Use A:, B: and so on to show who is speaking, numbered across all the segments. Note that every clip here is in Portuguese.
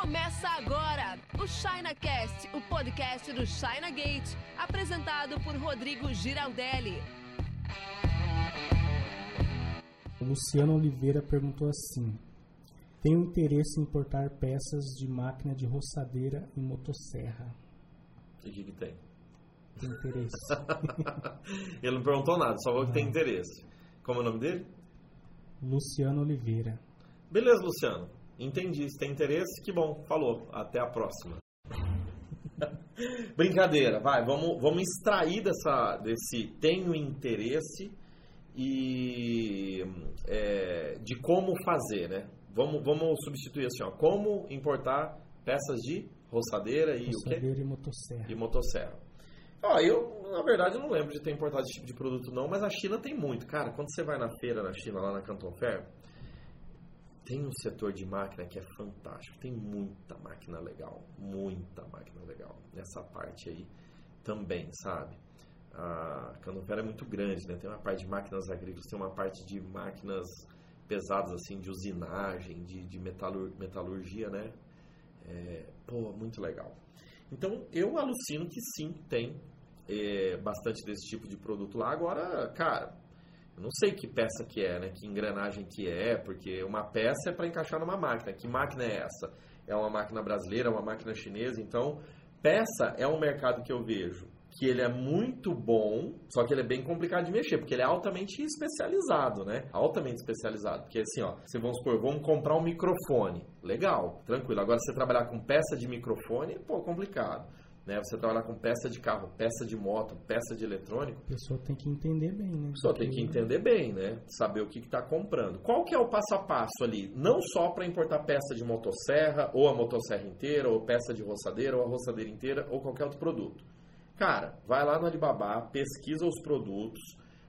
A: Começa agora o ChinaCast, o podcast do China Gate, apresentado por Rodrigo Giraldelli.
B: O Luciano Oliveira perguntou assim: Tenho interesse em importar peças de máquina de roçadeira e motosserra.
C: O que, que tem?
B: Tem interesse.
C: Ele não perguntou nada, só falou que tem interesse. Como é o nome dele?
B: Luciano Oliveira.
C: Beleza, Luciano. Entendi. Se tem interesse, que bom. Falou. Até a próxima. Brincadeira, vai. Vamos, vamos extrair dessa, desse tenho interesse e é, de como fazer, né? Vamos, vamos substituir assim, ó. Como importar peças de roçadeira e
B: roçadeira
C: o quê?
B: e motosserra.
C: E motosserra. Ó, eu, na verdade, não lembro de ter importado esse tipo de produto, não, mas a China tem muito. Cara, quando você vai na feira na China, lá na Canton Fair, tem um setor de máquina que é fantástico. Tem muita máquina legal. Muita máquina legal. Nessa parte aí também, sabe? A Fair é muito grande, né? Tem uma parte de máquinas agrícolas, tem uma parte de máquinas pesadas, assim, de usinagem, de, de metalur, metalurgia, né? É, pô, muito legal. Então, eu alucino que sim, tem é, bastante desse tipo de produto lá. Agora, cara, eu não sei que peça que é, né? Que engrenagem que é, porque uma peça é para encaixar numa máquina. Que máquina é essa? É uma máquina brasileira, é uma máquina chinesa? Então, peça é um mercado que eu vejo que ele é muito bom, só que ele é bem complicado de mexer, porque ele é altamente especializado, né? Altamente especializado. Porque assim, ó, se vamos supor, vamos comprar um microfone. Legal, tranquilo. Agora, você trabalhar com peça de microfone, pô, complicado. Né? Você trabalhar com peça de carro, peça de moto, peça de eletrônico.
B: A pessoa tem que entender bem, né?
C: A pessoa tem que entender bem, né? Saber o que está comprando. Qual que é o passo a passo ali? Não só para importar peça de motosserra, ou a motosserra inteira, ou peça de roçadeira, ou a roçadeira inteira, ou qualquer outro produto. Cara, vai lá no Alibaba, pesquisa os produtos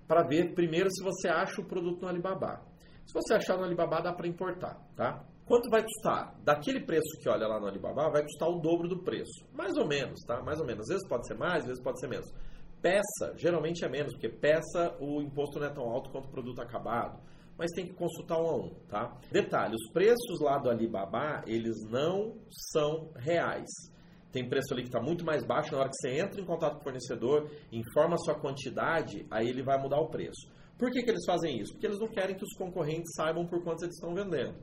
C: para ver primeiro se você acha o produto no Alibaba. Se você achar no Alibaba, dá para importar, tá? Quanto vai custar? Daquele preço que olha lá no Alibaba, vai custar o dobro do preço. Mais ou menos, tá? Mais ou menos. Às vezes pode ser mais, às vezes pode ser menos. Peça, geralmente é menos, porque peça o imposto não é tão alto quanto o produto acabado. Mas tem que consultar um a um, tá? Detalhe, os preços lá do Alibaba, eles não são reais tem preço ali que está muito mais baixo. Na hora que você entra em contato com o fornecedor, informa a sua quantidade, aí ele vai mudar o preço. Por que, que eles fazem isso? Porque eles não querem que os concorrentes saibam por quanto eles estão vendendo.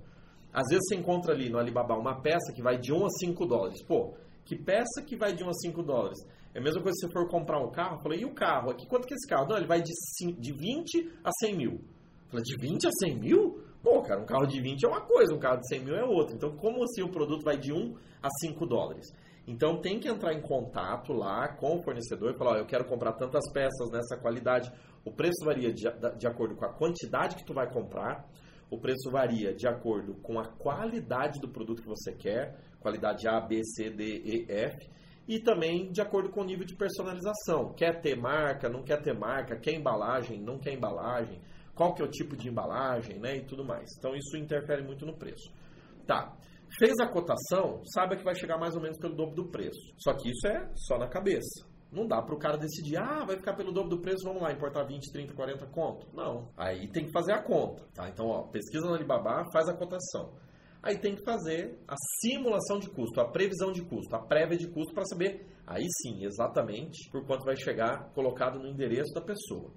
C: Às vezes você encontra ali no Alibaba uma peça que vai de 1 a 5 dólares. Pô, que peça que vai de 1 a 5 dólares? É a mesma coisa se você for comprar um carro. Eu falei, e o carro? Aqui, quanto que é esse carro? Não, ele vai de, 5, de 20 a 100 mil. Eu falei, de 20 a 100 mil? Pô, cara, um carro de 20 é uma coisa, um carro de 100 mil é outra. Então, como assim o produto vai de 1 a 5 dólares? Então tem que entrar em contato lá com o fornecedor e falar, ó, eu quero comprar tantas peças nessa qualidade. O preço varia de, de acordo com a quantidade que tu vai comprar. O preço varia de acordo com a qualidade do produto que você quer, qualidade A, B, C, D, E, F, e também de acordo com o nível de personalização. Quer ter marca, não quer ter marca, quer embalagem, não quer embalagem, qual que é o tipo de embalagem, né, e tudo mais. Então isso interfere muito no preço. Tá. Fez a cotação, sabe que vai chegar mais ou menos pelo dobro do preço. Só que isso é só na cabeça. Não dá para o cara decidir, ah, vai ficar pelo dobro do preço, vamos lá, importar 20, 30, 40 conto. Não. Aí tem que fazer a conta, tá? Então, ó, pesquisa no Alibaba, faz a cotação. Aí tem que fazer a simulação de custo, a previsão de custo, a prévia de custo para saber, aí sim, exatamente por quanto vai chegar colocado no endereço da pessoa.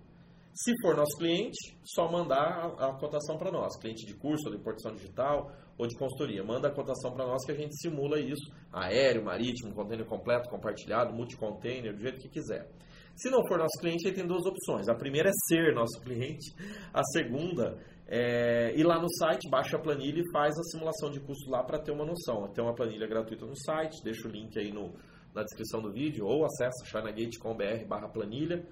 C: Se for nosso cliente, só mandar a, a cotação para nós. Cliente de curso, ou de importação digital ou de consultoria. Manda a cotação para nós que a gente simula isso. Aéreo, marítimo, container completo, compartilhado, multi-container, do jeito que quiser. Se não for nosso cliente, aí tem duas opções. A primeira é ser nosso cliente. A segunda é ir lá no site, baixa a planilha e faz a simulação de custo lá para ter uma noção. Tem uma planilha gratuita no site, deixa o link aí no, na descrição do vídeo ou acessa chinagate.com.br barra planilha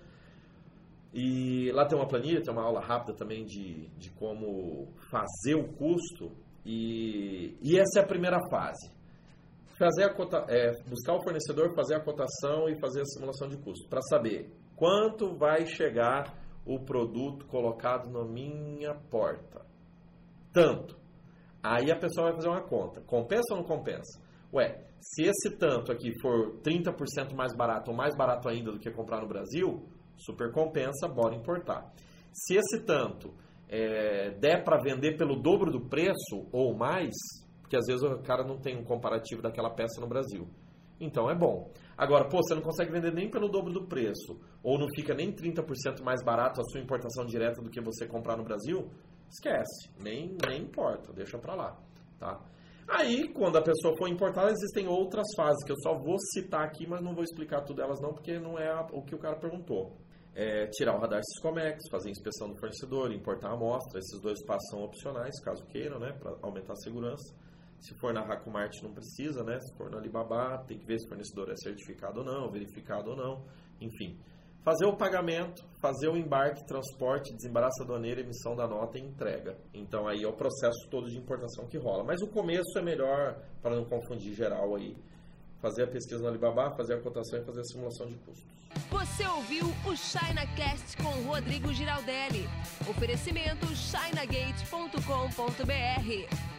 C: e lá tem uma planilha, tem uma aula rápida também de, de como fazer o custo. E, e essa é a primeira fase. Fazer a cota, é, buscar o fornecedor, fazer a cotação e fazer a simulação de custo. Para saber quanto vai chegar o produto colocado na minha porta. Tanto. Aí a pessoa vai fazer uma conta. Compensa ou não compensa? Ué, se esse tanto aqui for 30% mais barato ou mais barato ainda do que comprar no Brasil, Super compensa, bora importar. Se esse tanto é, der para vender pelo dobro do preço ou mais, Porque às vezes o cara não tem um comparativo daquela peça no Brasil. Então é bom. Agora, pô, você não consegue vender nem pelo dobro do preço, ou não fica nem 30% mais barato a sua importação direta do que você comprar no Brasil, esquece, nem, nem importa, deixa pra lá, tá? Aí, quando a pessoa for importar, existem outras fases que eu só vou citar aqui, mas não vou explicar tudo elas não, porque não é o que o cara perguntou. É tirar o radar Siscomex, fazer inspeção do fornecedor, importar a amostra, esses dois passos são opcionais, caso queiram, né, para aumentar a segurança. Se for na Hakumart não precisa, né? Se for na Alibaba, tem que ver se o fornecedor é certificado ou não, verificado ou não, enfim. Fazer o pagamento, fazer o embarque, transporte, desembaraço aduaneiro, emissão da nota e entrega. Então aí é o processo todo de importação que rola. Mas o começo é melhor, para não confundir geral aí, fazer a pesquisa no Alibaba, fazer a cotação e fazer a simulação de custos.
A: Você ouviu o ChinaCast com Rodrigo Giraldelli. Oferecimento chinagate.com.br